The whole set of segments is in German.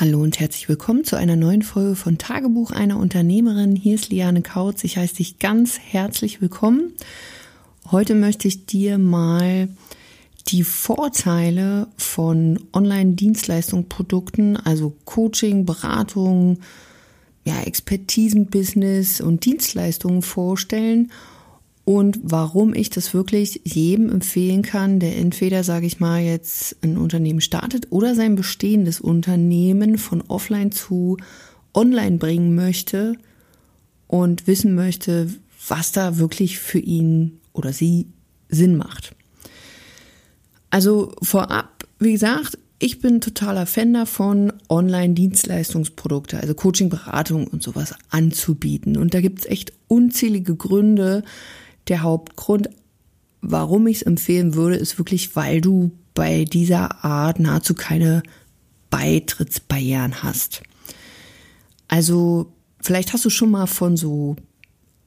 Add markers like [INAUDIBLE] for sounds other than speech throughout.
Hallo und herzlich willkommen zu einer neuen Folge von Tagebuch einer Unternehmerin. Hier ist Liane Kautz. Ich heiße dich ganz herzlich willkommen. Heute möchte ich dir mal die Vorteile von Online-Dienstleistungen, Produkten, also Coaching, Beratung, ja, Expertisen-Business und Dienstleistungen vorstellen und warum ich das wirklich jedem empfehlen kann, der entweder, sage ich mal, jetzt ein Unternehmen startet oder sein bestehendes Unternehmen von offline zu online bringen möchte und wissen möchte, was da wirklich für ihn oder sie Sinn macht. Also vorab, wie gesagt, ich bin totaler Fan davon, Online-Dienstleistungsprodukte, also Coaching, Beratung und sowas anzubieten. Und da gibt es echt unzählige Gründe, der Hauptgrund, warum ich es empfehlen würde, ist wirklich, weil du bei dieser Art nahezu keine Beitrittsbarrieren hast. Also vielleicht hast du schon mal von so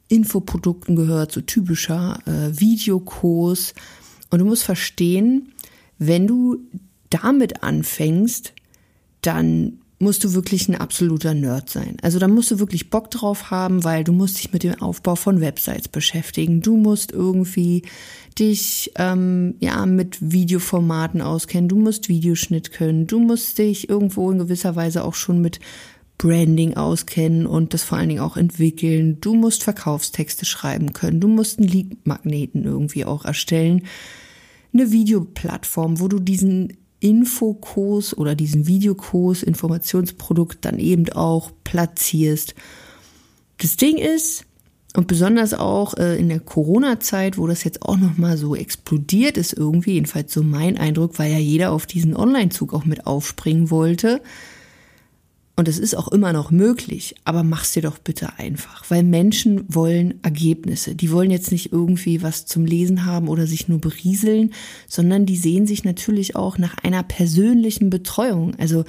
Infoprodukten gehört, so typischer äh, Videokurs. Und du musst verstehen, wenn du damit anfängst, dann musst du wirklich ein absoluter Nerd sein. Also da musst du wirklich Bock drauf haben, weil du musst dich mit dem Aufbau von Websites beschäftigen. Du musst irgendwie dich ähm, ja mit Videoformaten auskennen. Du musst Videoschnitt können. Du musst dich irgendwo in gewisser Weise auch schon mit Branding auskennen und das vor allen Dingen auch entwickeln. Du musst Verkaufstexte schreiben können. Du musst einen Lead-Magneten irgendwie auch erstellen. Eine Videoplattform, wo du diesen Infokurs oder diesen Videokurs, Informationsprodukt dann eben auch platzierst. Das Ding ist, und besonders auch äh, in der Corona-Zeit, wo das jetzt auch nochmal so explodiert ist, irgendwie, jedenfalls so mein Eindruck, weil ja jeder auf diesen Online-Zug auch mit aufspringen wollte, und es ist auch immer noch möglich, aber mach's dir doch bitte einfach, weil Menschen wollen Ergebnisse. Die wollen jetzt nicht irgendwie was zum Lesen haben oder sich nur berieseln, sondern die sehen sich natürlich auch nach einer persönlichen Betreuung. Also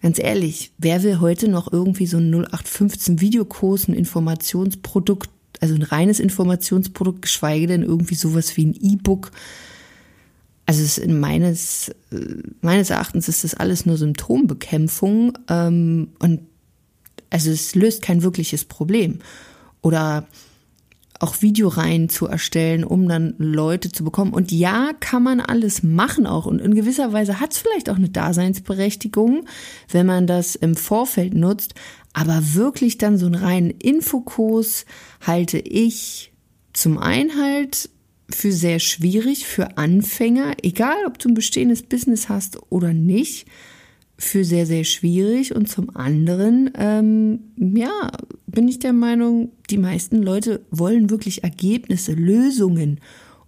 ganz ehrlich, wer will heute noch irgendwie so ein 0815 Videokurs, ein Informationsprodukt, also ein reines Informationsprodukt, geschweige denn irgendwie sowas wie ein E-Book also es meines, meines Erachtens ist das alles nur Symptombekämpfung ähm, und also es löst kein wirkliches Problem. Oder auch Videoreihen zu erstellen, um dann Leute zu bekommen. Und ja, kann man alles machen auch. Und in gewisser Weise hat es vielleicht auch eine Daseinsberechtigung, wenn man das im Vorfeld nutzt. Aber wirklich dann so einen reinen Infokurs halte ich zum einen halt für sehr schwierig für Anfänger, egal ob du ein bestehendes Business hast oder nicht, für sehr, sehr schwierig. Und zum anderen, ähm, ja, bin ich der Meinung, die meisten Leute wollen wirklich Ergebnisse, Lösungen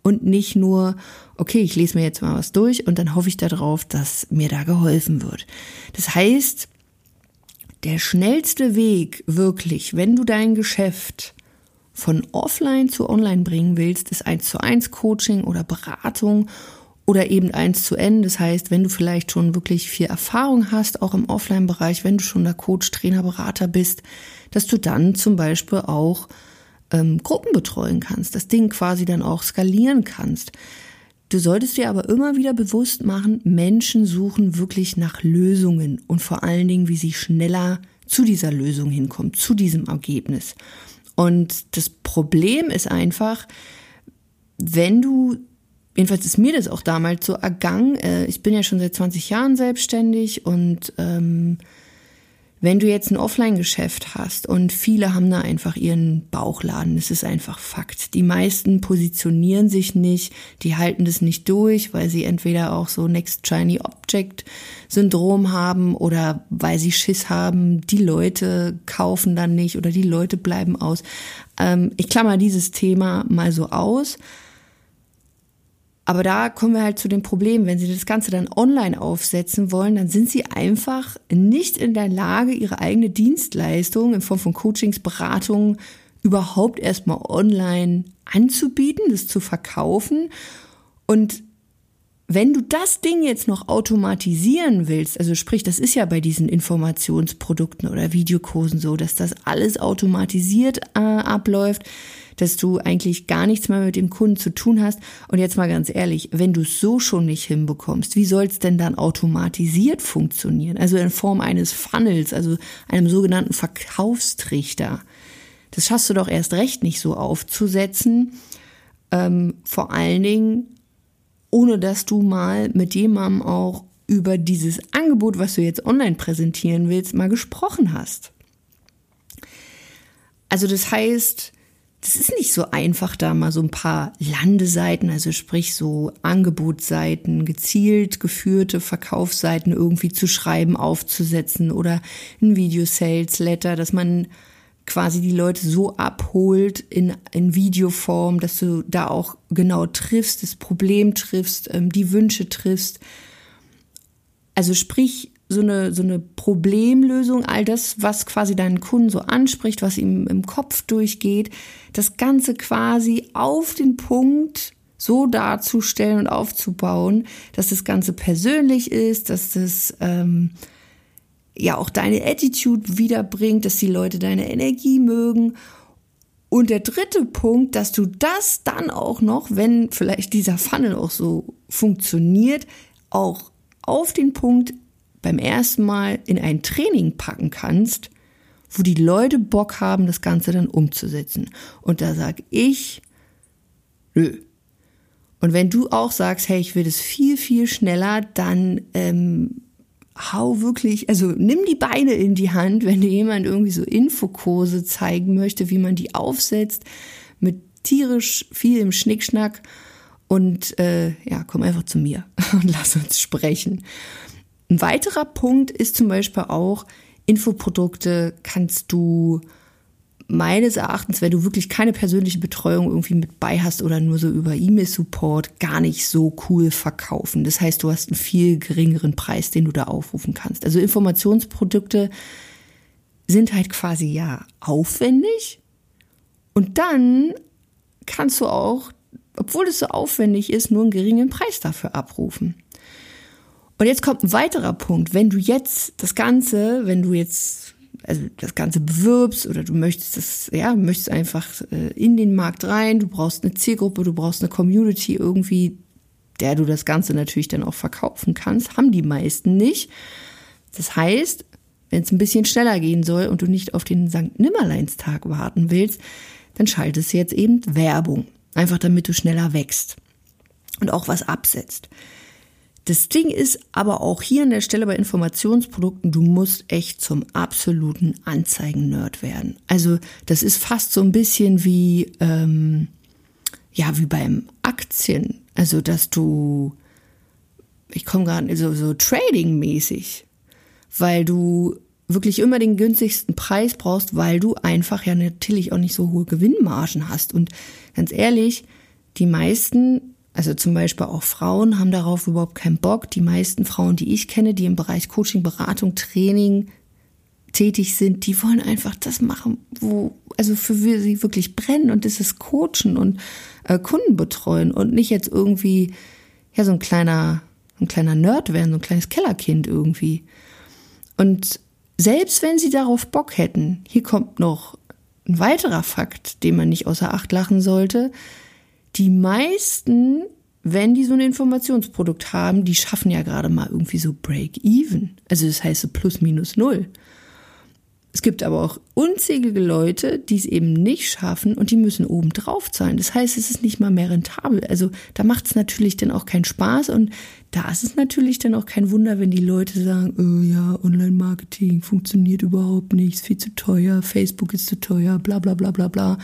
und nicht nur, okay, ich lese mir jetzt mal was durch und dann hoffe ich darauf, dass mir da geholfen wird. Das heißt, der schnellste Weg wirklich, wenn du dein Geschäft von offline zu online bringen willst, ist eins zu eins Coaching oder Beratung oder eben eins zu N. Das heißt, wenn du vielleicht schon wirklich viel Erfahrung hast, auch im Offline-Bereich, wenn du schon der Coach, Trainer, Berater bist, dass du dann zum Beispiel auch ähm, Gruppen betreuen kannst, das Ding quasi dann auch skalieren kannst. Du solltest dir aber immer wieder bewusst machen, Menschen suchen wirklich nach Lösungen und vor allen Dingen, wie sie schneller zu dieser Lösung hinkommen, zu diesem Ergebnis. Und das Problem ist einfach, wenn du, jedenfalls ist mir das auch damals so ergangen, äh, ich bin ja schon seit 20 Jahren selbstständig und ähm, wenn du jetzt ein Offline-Geschäft hast und viele haben da einfach ihren Bauchladen, das ist einfach Fakt. Die meisten positionieren sich nicht, die halten das nicht durch, weil sie entweder auch so Next Shiny Object Syndrom haben oder weil sie Schiss haben, die Leute kaufen dann nicht oder die Leute bleiben aus. Ähm, ich klammer dieses Thema mal so aus. Aber da kommen wir halt zu dem Problem, wenn Sie das Ganze dann online aufsetzen wollen, dann sind Sie einfach nicht in der Lage, Ihre eigene Dienstleistung in Form von Coachings, Beratungen überhaupt erstmal online anzubieten, das zu verkaufen. Und wenn du das Ding jetzt noch automatisieren willst, also sprich, das ist ja bei diesen Informationsprodukten oder Videokursen so, dass das alles automatisiert äh, abläuft, dass du eigentlich gar nichts mehr mit dem Kunden zu tun hast. Und jetzt mal ganz ehrlich, wenn du es so schon nicht hinbekommst, wie soll es denn dann automatisiert funktionieren? Also in Form eines Funnels, also einem sogenannten Verkaufstrichter. Das schaffst du doch erst recht nicht so aufzusetzen. Ähm, vor allen Dingen ohne dass du mal mit jemandem auch über dieses Angebot, was du jetzt online präsentieren willst, mal gesprochen hast. Also das heißt, das ist nicht so einfach, da mal so ein paar Landeseiten, also sprich so Angebotsseiten, gezielt geführte Verkaufsseiten irgendwie zu schreiben, aufzusetzen oder ein Video-Sales-Letter, dass man quasi die Leute so abholt in, in Videoform, dass du da auch genau triffst, das Problem triffst, ähm, die Wünsche triffst. Also sprich, so eine, so eine Problemlösung, all das, was quasi deinen Kunden so anspricht, was ihm im Kopf durchgeht, das Ganze quasi auf den Punkt so darzustellen und aufzubauen, dass das Ganze persönlich ist, dass das ähm, ja auch deine Attitude wiederbringt, dass die Leute deine Energie mögen. Und der dritte Punkt, dass du das dann auch noch, wenn vielleicht dieser Funnel auch so funktioniert, auch auf den Punkt beim ersten Mal in ein Training packen kannst, wo die Leute Bock haben, das Ganze dann umzusetzen. Und da sag ich, nö. Und wenn du auch sagst, hey, ich will das viel, viel schneller, dann ähm, hau wirklich, also nimm die Beine in die Hand, wenn dir jemand irgendwie so Infokurse zeigen möchte, wie man die aufsetzt, mit tierisch viel im Schnickschnack und äh, ja, komm einfach zu mir [LAUGHS] und lass uns sprechen. Ein weiterer Punkt ist zum Beispiel auch, Infoprodukte kannst du meines Erachtens, wenn du wirklich keine persönliche Betreuung irgendwie mit bei hast oder nur so über E-Mail-Support, gar nicht so cool verkaufen. Das heißt, du hast einen viel geringeren Preis, den du da aufrufen kannst. Also Informationsprodukte sind halt quasi ja aufwendig und dann kannst du auch, obwohl es so aufwendig ist, nur einen geringen Preis dafür abrufen. Und jetzt kommt ein weiterer Punkt. Wenn du jetzt das Ganze, wenn du jetzt also das Ganze bewirbst oder du möchtest das, ja, möchtest einfach äh, in den Markt rein, du brauchst eine Zielgruppe, du brauchst eine Community irgendwie, der du das Ganze natürlich dann auch verkaufen kannst, haben die meisten nicht. Das heißt, wenn es ein bisschen schneller gehen soll und du nicht auf den St. Nimmerleinstag warten willst, dann schaltest du jetzt eben Werbung. Einfach damit du schneller wächst und auch was absetzt. Das Ding ist aber auch hier an der Stelle bei Informationsprodukten, du musst echt zum absoluten Anzeigen-Nerd werden. Also das ist fast so ein bisschen wie, ähm, ja, wie beim Aktien. Also dass du, ich komme gerade so, so Trading-mäßig, weil du wirklich immer den günstigsten Preis brauchst, weil du einfach ja natürlich auch nicht so hohe Gewinnmargen hast. Und ganz ehrlich, die meisten also zum Beispiel auch Frauen haben darauf überhaupt keinen Bock. Die meisten Frauen, die ich kenne, die im Bereich Coaching, Beratung, Training tätig sind, die wollen einfach das machen, wo, also für sie wirklich brennen und das ist Coachen und äh, Kunden betreuen und nicht jetzt irgendwie, ja, so ein kleiner, ein kleiner Nerd werden, so ein kleines Kellerkind irgendwie. Und selbst wenn sie darauf Bock hätten, hier kommt noch ein weiterer Fakt, den man nicht außer Acht lachen sollte, die meisten, wenn die so ein Informationsprodukt haben, die schaffen ja gerade mal irgendwie so Break-Even. Also das heißt so plus minus null. Es gibt aber auch unzählige Leute, die es eben nicht schaffen und die müssen oben drauf zahlen. Das heißt, es ist nicht mal mehr rentabel. Also da macht es natürlich dann auch keinen Spaß und da ist es natürlich dann auch kein Wunder, wenn die Leute sagen, oh ja, Online-Marketing funktioniert überhaupt nicht, ist viel zu teuer, Facebook ist zu teuer, bla bla bla bla bla.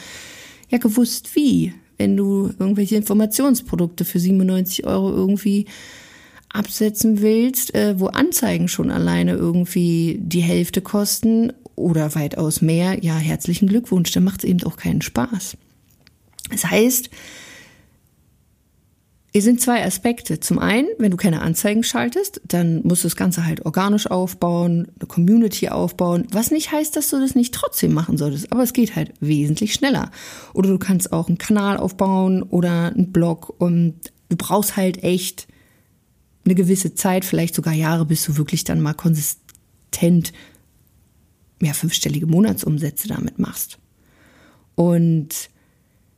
Ja, gewusst wie wenn du irgendwelche Informationsprodukte für 97 Euro irgendwie absetzen willst, äh, wo Anzeigen schon alleine irgendwie die Hälfte kosten oder weitaus mehr, ja, herzlichen Glückwunsch, dann macht es eben auch keinen Spaß. Das heißt, hier sind zwei Aspekte. Zum einen, wenn du keine Anzeigen schaltest, dann musst du das Ganze halt organisch aufbauen, eine Community aufbauen, was nicht heißt, dass du das nicht trotzdem machen solltest, aber es geht halt wesentlich schneller. Oder du kannst auch einen Kanal aufbauen oder einen Blog und du brauchst halt echt eine gewisse Zeit, vielleicht sogar Jahre, bis du wirklich dann mal konsistent ja, fünfstellige Monatsumsätze damit machst. Und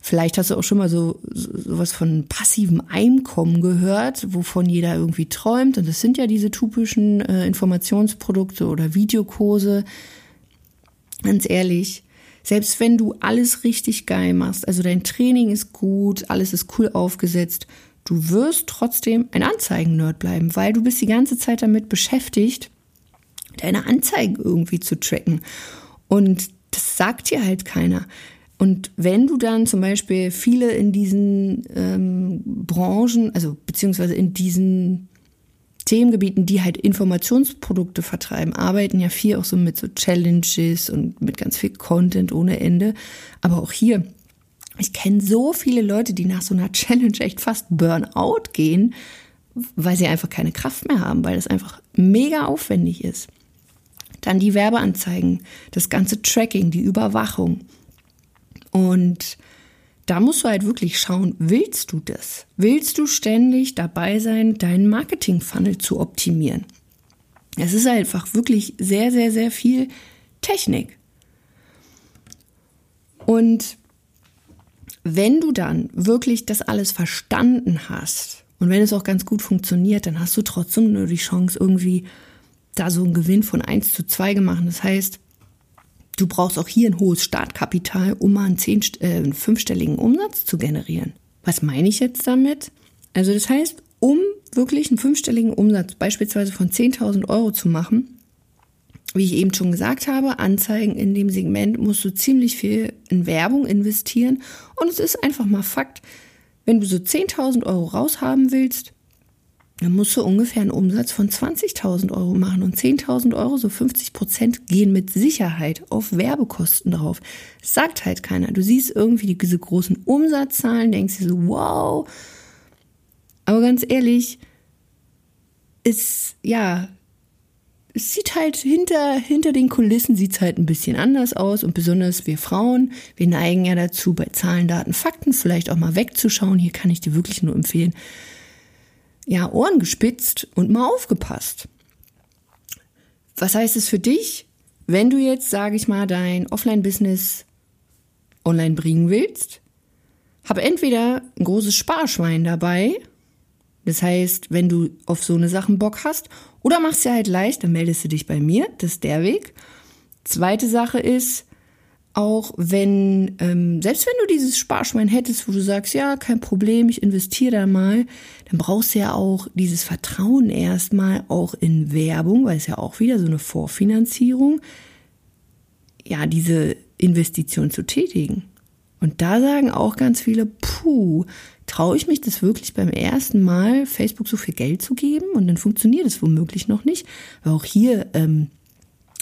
Vielleicht hast du auch schon mal so sowas von passivem Einkommen gehört, wovon jeder irgendwie träumt. Und das sind ja diese typischen äh, Informationsprodukte oder Videokurse. Ganz ehrlich, selbst wenn du alles richtig geil machst, also dein Training ist gut, alles ist cool aufgesetzt, du wirst trotzdem ein Anzeigen-Nerd bleiben, weil du bist die ganze Zeit damit beschäftigt, deine Anzeigen irgendwie zu tracken. Und das sagt dir halt keiner. Und wenn du dann zum Beispiel viele in diesen ähm, Branchen, also beziehungsweise in diesen Themengebieten, die halt Informationsprodukte vertreiben, arbeiten ja viel auch so mit so Challenges und mit ganz viel Content ohne Ende. Aber auch hier, ich kenne so viele Leute, die nach so einer [LAUGHS] Challenge echt fast Burnout gehen, weil sie einfach keine Kraft mehr haben, weil das einfach mega aufwendig ist. Dann die Werbeanzeigen, das ganze Tracking, die Überwachung. Und da musst du halt wirklich schauen, willst du das? Willst du ständig dabei sein, deinen Marketing-Funnel zu optimieren? Es ist einfach wirklich sehr, sehr, sehr viel Technik. Und wenn du dann wirklich das alles verstanden hast und wenn es auch ganz gut funktioniert, dann hast du trotzdem nur die Chance, irgendwie da so einen Gewinn von 1 zu 2 gemacht. Das heißt, Du brauchst auch hier ein hohes Startkapital, um mal einen, zehn, äh, einen fünfstelligen Umsatz zu generieren. Was meine ich jetzt damit? Also das heißt, um wirklich einen fünfstelligen Umsatz beispielsweise von 10.000 Euro zu machen, wie ich eben schon gesagt habe, Anzeigen in dem Segment musst du ziemlich viel in Werbung investieren. Und es ist einfach mal Fakt, wenn du so 10.000 Euro raushaben willst, dann musst du ungefähr einen Umsatz von 20.000 Euro machen und 10.000 Euro, so 50 Prozent, gehen mit Sicherheit auf Werbekosten drauf. Das sagt halt keiner. Du siehst irgendwie diese großen Umsatzzahlen, denkst dir so, wow. Aber ganz ehrlich, ist, ja, es sieht halt hinter, hinter den Kulissen sieht's halt ein bisschen anders aus und besonders wir Frauen, wir neigen ja dazu, bei Zahlen, Daten, Fakten vielleicht auch mal wegzuschauen. Hier kann ich dir wirklich nur empfehlen, ja, Ohren gespitzt und mal aufgepasst. Was heißt es für dich, wenn du jetzt, sage ich mal, dein Offline-Business online bringen willst? Habe entweder ein großes Sparschwein dabei, das heißt, wenn du auf so eine Sachen Bock hast, oder machst dir halt leicht, dann meldest du dich bei mir, das ist der Weg. Zweite Sache ist, auch wenn, ähm, selbst wenn du dieses Sparschwein hättest, wo du sagst, ja, kein Problem, ich investiere da mal, dann brauchst du ja auch dieses Vertrauen erstmal auch in Werbung, weil es ja auch wieder so eine Vorfinanzierung, ja, diese Investition zu tätigen. Und da sagen auch ganz viele, puh, traue ich mich das wirklich beim ersten Mal Facebook so viel Geld zu geben? Und dann funktioniert es womöglich noch nicht. Weil auch hier ähm,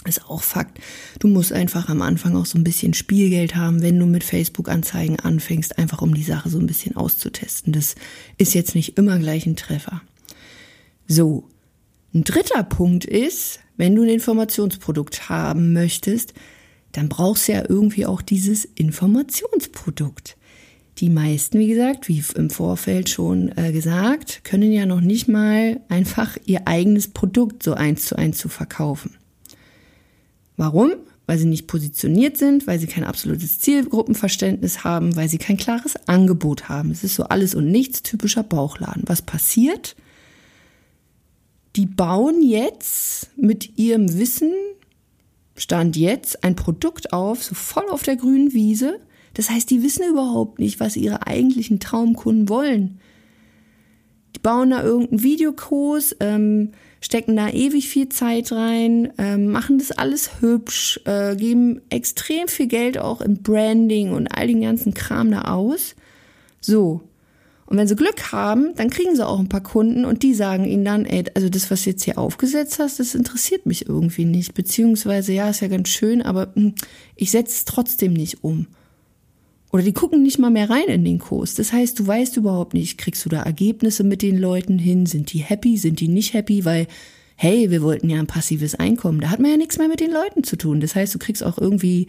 ist auch Fakt. Du musst einfach am Anfang auch so ein bisschen Spielgeld haben, wenn du mit Facebook-Anzeigen anfängst, einfach um die Sache so ein bisschen auszutesten. Das ist jetzt nicht immer gleich ein Treffer. So. Ein dritter Punkt ist, wenn du ein Informationsprodukt haben möchtest, dann brauchst du ja irgendwie auch dieses Informationsprodukt. Die meisten, wie gesagt, wie im Vorfeld schon äh, gesagt, können ja noch nicht mal einfach ihr eigenes Produkt so eins zu eins zu verkaufen. Warum? Weil sie nicht positioniert sind, weil sie kein absolutes Zielgruppenverständnis haben, weil sie kein klares Angebot haben. Es ist so alles und nichts typischer Bauchladen. Was passiert? Die bauen jetzt mit ihrem Wissen, Stand jetzt, ein Produkt auf, so voll auf der grünen Wiese. Das heißt, die wissen überhaupt nicht, was ihre eigentlichen Traumkunden wollen. Die bauen da irgendeinen Videokurs, ähm, stecken da ewig viel Zeit rein, äh, machen das alles hübsch, äh, geben extrem viel Geld auch in Branding und all den ganzen Kram da aus. So. Und wenn sie Glück haben, dann kriegen sie auch ein paar Kunden und die sagen ihnen dann, ey, also das, was du jetzt hier aufgesetzt hast, das interessiert mich irgendwie nicht. Beziehungsweise, ja, ist ja ganz schön, aber hm, ich setze es trotzdem nicht um. Oder die gucken nicht mal mehr rein in den Kurs. Das heißt, du weißt überhaupt nicht, kriegst du da Ergebnisse mit den Leuten hin? Sind die happy? Sind die nicht happy? Weil, hey, wir wollten ja ein passives Einkommen. Da hat man ja nichts mehr mit den Leuten zu tun. Das heißt, du kriegst auch irgendwie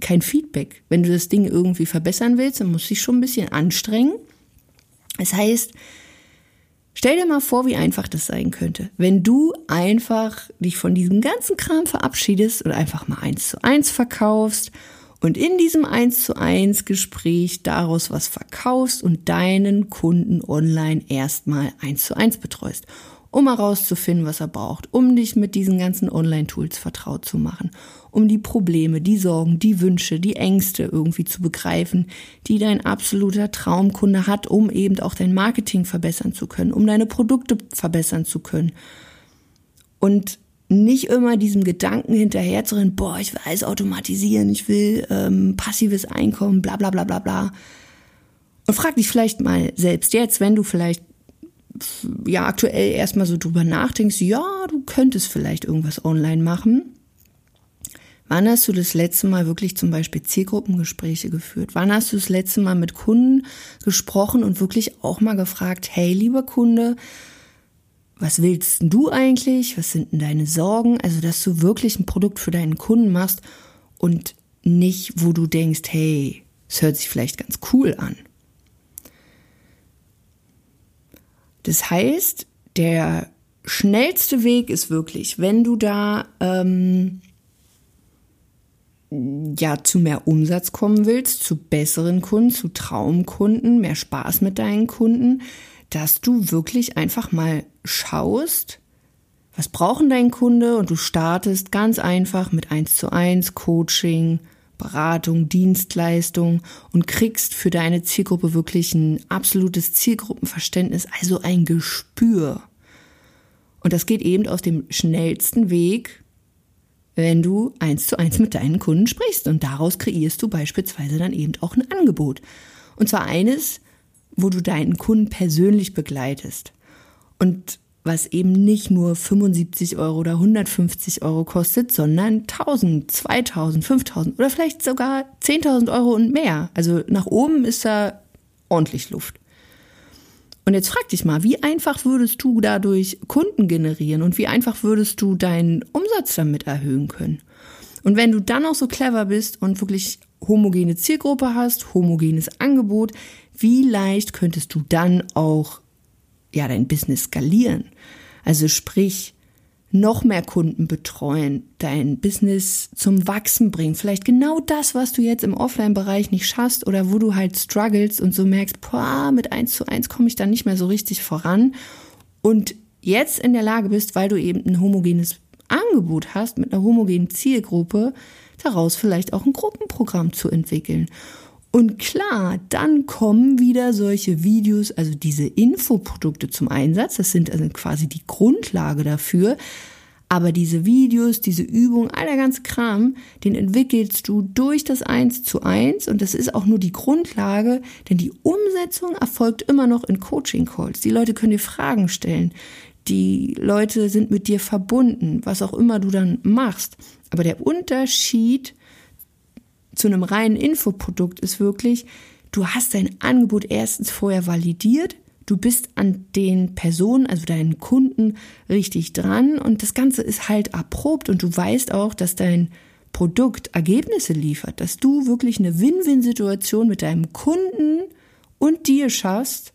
kein Feedback. Wenn du das Ding irgendwie verbessern willst, dann musst du dich schon ein bisschen anstrengen. Das heißt, Stell dir mal vor, wie einfach das sein könnte, wenn du einfach dich von diesem ganzen Kram verabschiedest und einfach mal eins zu eins verkaufst und in diesem eins zu eins Gespräch daraus was verkaufst und deinen Kunden online erstmal eins zu eins betreust um herauszufinden, was er braucht, um dich mit diesen ganzen Online-Tools vertraut zu machen, um die Probleme, die Sorgen, die Wünsche, die Ängste irgendwie zu begreifen, die dein absoluter Traumkunde hat, um eben auch dein Marketing verbessern zu können, um deine Produkte verbessern zu können. Und nicht immer diesem Gedanken hinterher zu rennen, boah, ich will alles automatisieren, ich will ähm, passives Einkommen, bla bla bla bla bla. Und frag dich vielleicht mal selbst jetzt, wenn du vielleicht ja aktuell erstmal so drüber nachdenkst, ja, du könntest vielleicht irgendwas online machen. Wann hast du das letzte Mal wirklich zum Beispiel Zielgruppengespräche geführt? Wann hast du das letzte Mal mit Kunden gesprochen und wirklich auch mal gefragt, hey, lieber Kunde, was willst du eigentlich? Was sind denn deine Sorgen? Also, dass du wirklich ein Produkt für deinen Kunden machst und nicht, wo du denkst, hey, es hört sich vielleicht ganz cool an. Das heißt, der schnellste Weg ist wirklich, wenn du da ähm, ja zu mehr Umsatz kommen willst, zu besseren Kunden, zu Traumkunden, mehr Spaß mit deinen Kunden, dass du wirklich einfach mal schaust, was brauchen dein Kunde und du startest ganz einfach mit 1 zu 1 Coaching, Beratung, Dienstleistung und kriegst für deine Zielgruppe wirklich ein absolutes Zielgruppenverständnis, also ein Gespür. Und das geht eben aus dem schnellsten Weg, wenn du eins zu eins mit deinen Kunden sprichst. Und daraus kreierst du beispielsweise dann eben auch ein Angebot. Und zwar eines, wo du deinen Kunden persönlich begleitest. Und was eben nicht nur 75 Euro oder 150 Euro kostet, sondern 1000, 2000, 5000 oder vielleicht sogar 10.000 Euro und mehr. Also nach oben ist da ordentlich Luft. Und jetzt frag dich mal, wie einfach würdest du dadurch Kunden generieren und wie einfach würdest du deinen Umsatz damit erhöhen können? Und wenn du dann auch so clever bist und wirklich homogene Zielgruppe hast, homogenes Angebot, wie leicht könntest du dann auch ja dein Business skalieren. Also sprich, noch mehr Kunden betreuen, dein Business zum Wachsen bringen. Vielleicht genau das, was du jetzt im Offline-Bereich nicht schaffst oder wo du halt struggles und so merkst, boah, mit eins zu eins komme ich dann nicht mehr so richtig voran. Und jetzt in der Lage bist, weil du eben ein homogenes Angebot hast mit einer homogenen Zielgruppe, daraus vielleicht auch ein Gruppenprogramm zu entwickeln. Und klar, dann kommen wieder solche Videos, also diese Infoprodukte zum Einsatz. Das sind also quasi die Grundlage dafür. Aber diese Videos, diese Übungen, all der ganze Kram, den entwickelst du durch das Eins zu Eins und das ist auch nur die Grundlage, denn die Umsetzung erfolgt immer noch in Coaching Calls. Die Leute können dir Fragen stellen. Die Leute sind mit dir verbunden, was auch immer du dann machst. Aber der Unterschied zu einem reinen Infoprodukt ist wirklich, du hast dein Angebot erstens vorher validiert, du bist an den Personen, also deinen Kunden richtig dran und das Ganze ist halt erprobt und du weißt auch, dass dein Produkt Ergebnisse liefert, dass du wirklich eine Win-Win-Situation mit deinem Kunden und dir schaffst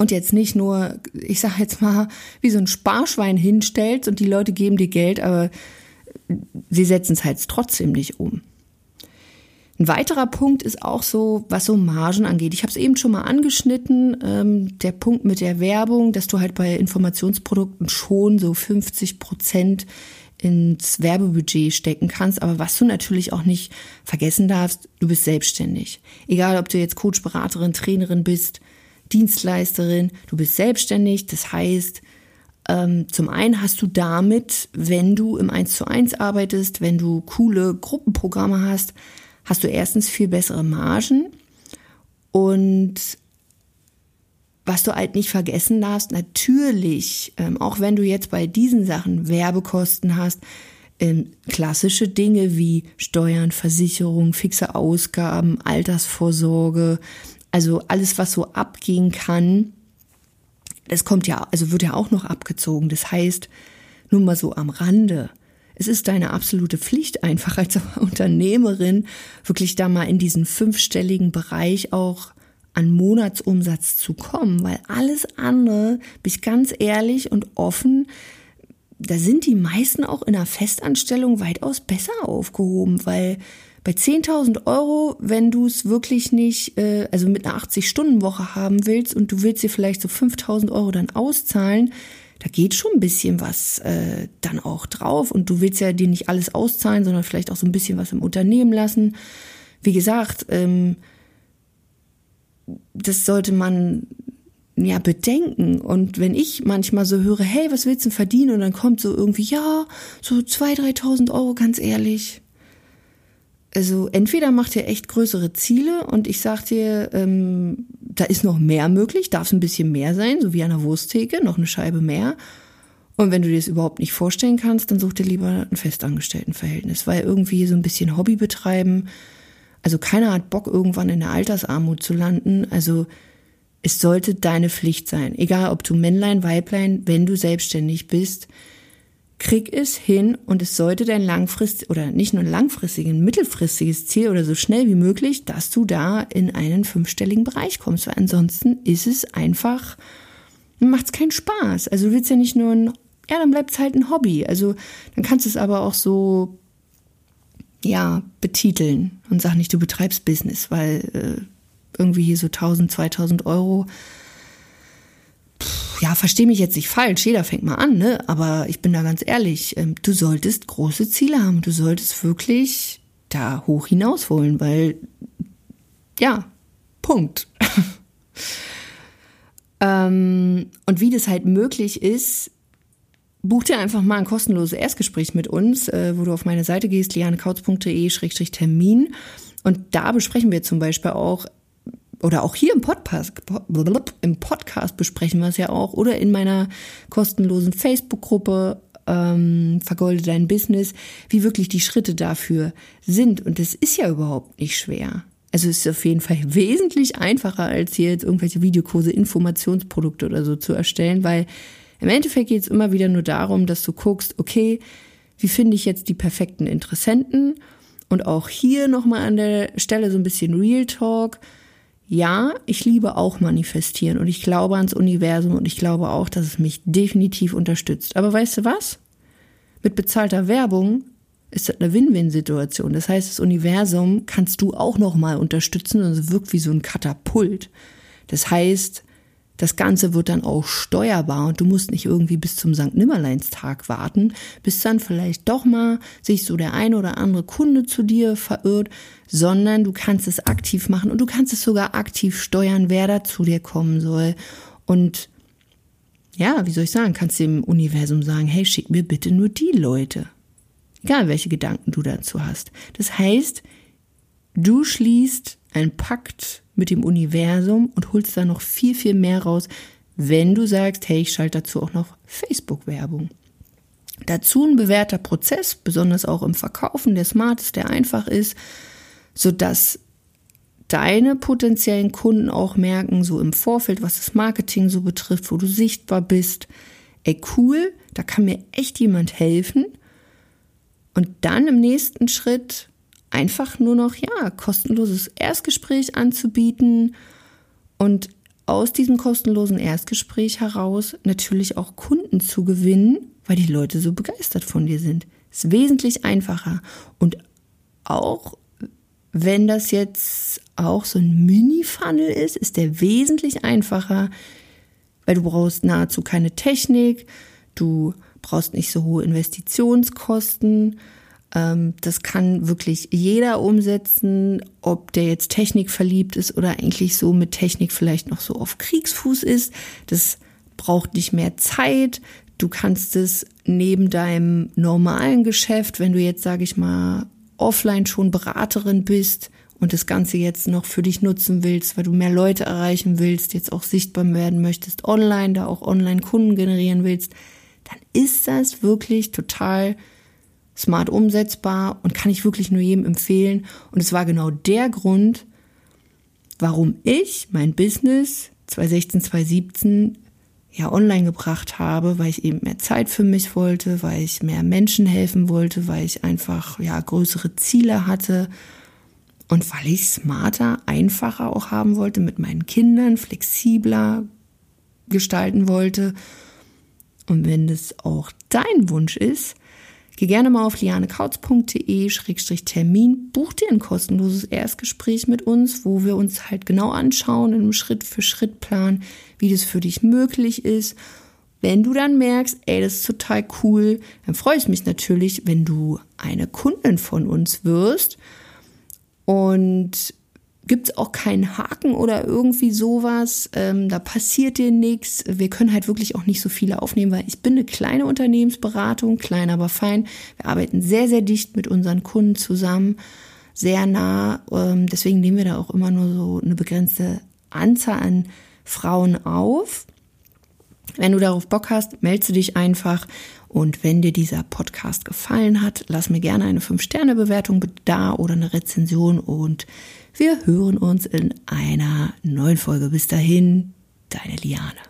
und jetzt nicht nur, ich sag jetzt mal, wie so ein Sparschwein hinstellst und die Leute geben dir Geld, aber sie setzen es halt trotzdem nicht um. Ein weiterer Punkt ist auch so, was so Margen angeht. Ich habe es eben schon mal angeschnitten, ähm, der Punkt mit der Werbung, dass du halt bei Informationsprodukten schon so 50 Prozent ins Werbebudget stecken kannst. Aber was du natürlich auch nicht vergessen darfst, du bist selbstständig. Egal, ob du jetzt Coach, Beraterin, Trainerin bist, Dienstleisterin, du bist selbstständig. Das heißt, ähm, zum einen hast du damit, wenn du im 1 zu 1 arbeitest, wenn du coole Gruppenprogramme hast, hast du erstens viel bessere Margen und was du halt nicht vergessen darfst, natürlich, ähm, auch wenn du jetzt bei diesen Sachen Werbekosten hast, ähm, klassische Dinge wie Steuern, Versicherung, fixe Ausgaben, Altersvorsorge, also alles, was so abgehen kann, das kommt ja, also wird ja auch noch abgezogen. Das heißt, nur mal so am Rande, es ist deine absolute Pflicht einfach als [LAUGHS] Unternehmerin wirklich da mal in diesen fünfstelligen Bereich auch an Monatsumsatz zu kommen, weil alles andere, bin ich ganz ehrlich und offen, da sind die meisten auch in einer Festanstellung weitaus besser aufgehoben, weil bei 10.000 Euro, wenn du es wirklich nicht, äh, also mit einer 80-Stunden-Woche haben willst und du willst dir vielleicht so 5.000 Euro dann auszahlen, da geht schon ein bisschen was äh, dann auch drauf und du willst ja dir nicht alles auszahlen, sondern vielleicht auch so ein bisschen was im Unternehmen lassen. Wie gesagt, ähm, das sollte man ja bedenken. Und wenn ich manchmal so höre, hey, was willst du verdienen? Und dann kommt so irgendwie, ja, so 2.000, 3.000 Euro, ganz ehrlich. Also entweder macht ihr echt größere Ziele und ich sag dir, ähm, da ist noch mehr möglich, darf es ein bisschen mehr sein, so wie an der Wursttheke, noch eine Scheibe mehr. Und wenn du dir das überhaupt nicht vorstellen kannst, dann such dir lieber ein Festangestelltenverhältnis, weil irgendwie so ein bisschen Hobby betreiben, also keiner hat Bock, irgendwann in der Altersarmut zu landen. Also es sollte deine Pflicht sein. Egal ob du Männlein, Weiblein, wenn du selbstständig bist, krieg es hin und es sollte dein langfristig oder nicht nur langfristiges, mittelfristiges Ziel oder so schnell wie möglich, dass du da in einen fünfstelligen Bereich kommst. Weil ansonsten ist es einfach, macht es keinen Spaß. Also du willst ja nicht nur ein, ja, dann bleibt es halt ein Hobby. Also dann kannst du es aber auch so ja, betiteln und sag nicht, du betreibst Business, weil äh, irgendwie hier so 1000, 2000 Euro, ja, versteh mich jetzt nicht falsch, jeder fängt mal an, ne? Aber ich bin da ganz ehrlich, ähm, du solltest große Ziele haben, du solltest wirklich da hoch hinaus wollen, weil, ja, Punkt. [LAUGHS] ähm, und wie das halt möglich ist, Buch dir einfach mal ein kostenloses Erstgespräch mit uns, äh, wo du auf meine Seite gehst, lianekautz.de-termin. Und da besprechen wir zum Beispiel auch, oder auch hier im Podcast, im Podcast besprechen wir es ja auch, oder in meiner kostenlosen Facebook-Gruppe ähm, Vergolde dein Business, wie wirklich die Schritte dafür sind. Und das ist ja überhaupt nicht schwer. Also es ist auf jeden Fall wesentlich einfacher, als hier jetzt irgendwelche Videokurse, Informationsprodukte oder so zu erstellen, weil im Endeffekt geht es immer wieder nur darum, dass du guckst, okay, wie finde ich jetzt die perfekten Interessenten? Und auch hier nochmal an der Stelle so ein bisschen Real Talk. Ja, ich liebe auch manifestieren und ich glaube ans Universum und ich glaube auch, dass es mich definitiv unterstützt. Aber weißt du was? Mit bezahlter Werbung ist das eine Win-Win-Situation. Das heißt, das Universum kannst du auch nochmal unterstützen und es wirkt wie so ein Katapult. Das heißt, das Ganze wird dann auch steuerbar und du musst nicht irgendwie bis zum St. Nimmerleinstag warten, bis dann vielleicht doch mal sich so der ein oder andere Kunde zu dir verirrt, sondern du kannst es aktiv machen und du kannst es sogar aktiv steuern, wer da zu dir kommen soll. Und ja, wie soll ich sagen, kannst du dem Universum sagen, hey, schick mir bitte nur die Leute. Egal, welche Gedanken du dazu hast. Das heißt, du schließt einen Pakt mit dem Universum und holst da noch viel, viel mehr raus, wenn du sagst, hey, ich schalte dazu auch noch Facebook-Werbung. Dazu ein bewährter Prozess, besonders auch im Verkaufen, der smart ist, der einfach ist, sodass deine potenziellen Kunden auch merken, so im Vorfeld, was das Marketing so betrifft, wo du sichtbar bist, ey cool, da kann mir echt jemand helfen. Und dann im nächsten Schritt einfach nur noch, ja, kostenloses Erstgespräch anzubieten und aus diesem kostenlosen Erstgespräch heraus natürlich auch Kunden zu gewinnen, weil die Leute so begeistert von dir sind. Ist wesentlich einfacher. Und auch wenn das jetzt auch so ein Mini-Funnel ist, ist der wesentlich einfacher, weil du brauchst nahezu keine Technik, du brauchst nicht so hohe Investitionskosten, das kann wirklich jeder umsetzen, ob der jetzt Technik verliebt ist oder eigentlich so mit Technik vielleicht noch so auf Kriegsfuß ist. Das braucht nicht mehr Zeit. Du kannst es neben deinem normalen Geschäft, wenn du jetzt, sage ich mal, offline schon Beraterin bist und das Ganze jetzt noch für dich nutzen willst, weil du mehr Leute erreichen willst, jetzt auch sichtbar werden möchtest online, da auch online Kunden generieren willst, dann ist das wirklich total smart umsetzbar und kann ich wirklich nur jedem empfehlen. Und es war genau der Grund, warum ich mein Business 2016, 2017 ja online gebracht habe, weil ich eben mehr Zeit für mich wollte, weil ich mehr Menschen helfen wollte, weil ich einfach ja größere Ziele hatte und weil ich smarter, einfacher auch haben wollte mit meinen Kindern, flexibler gestalten wollte. Und wenn das auch dein Wunsch ist, geh gerne mal auf lianekautz.de-termin, buch dir ein kostenloses Erstgespräch mit uns, wo wir uns halt genau anschauen, in einem Schritt-für-Schritt-Plan, wie das für dich möglich ist. Wenn du dann merkst, ey, das ist total cool, dann freue ich mich natürlich, wenn du eine Kundin von uns wirst. Und gibt es auch keinen Haken oder irgendwie sowas. Ähm, da passiert dir nichts. Wir können halt wirklich auch nicht so viele aufnehmen, weil ich bin eine kleine Unternehmensberatung, klein aber fein. Wir arbeiten sehr, sehr dicht mit unseren Kunden zusammen, sehr nah. Ähm, deswegen nehmen wir da auch immer nur so eine begrenzte Anzahl an Frauen auf. Wenn du darauf Bock hast, melde dich einfach. Und wenn dir dieser Podcast gefallen hat, lass mir gerne eine 5-Sterne-Bewertung da oder eine Rezension und wir hören uns in einer neuen Folge. Bis dahin, deine Liane.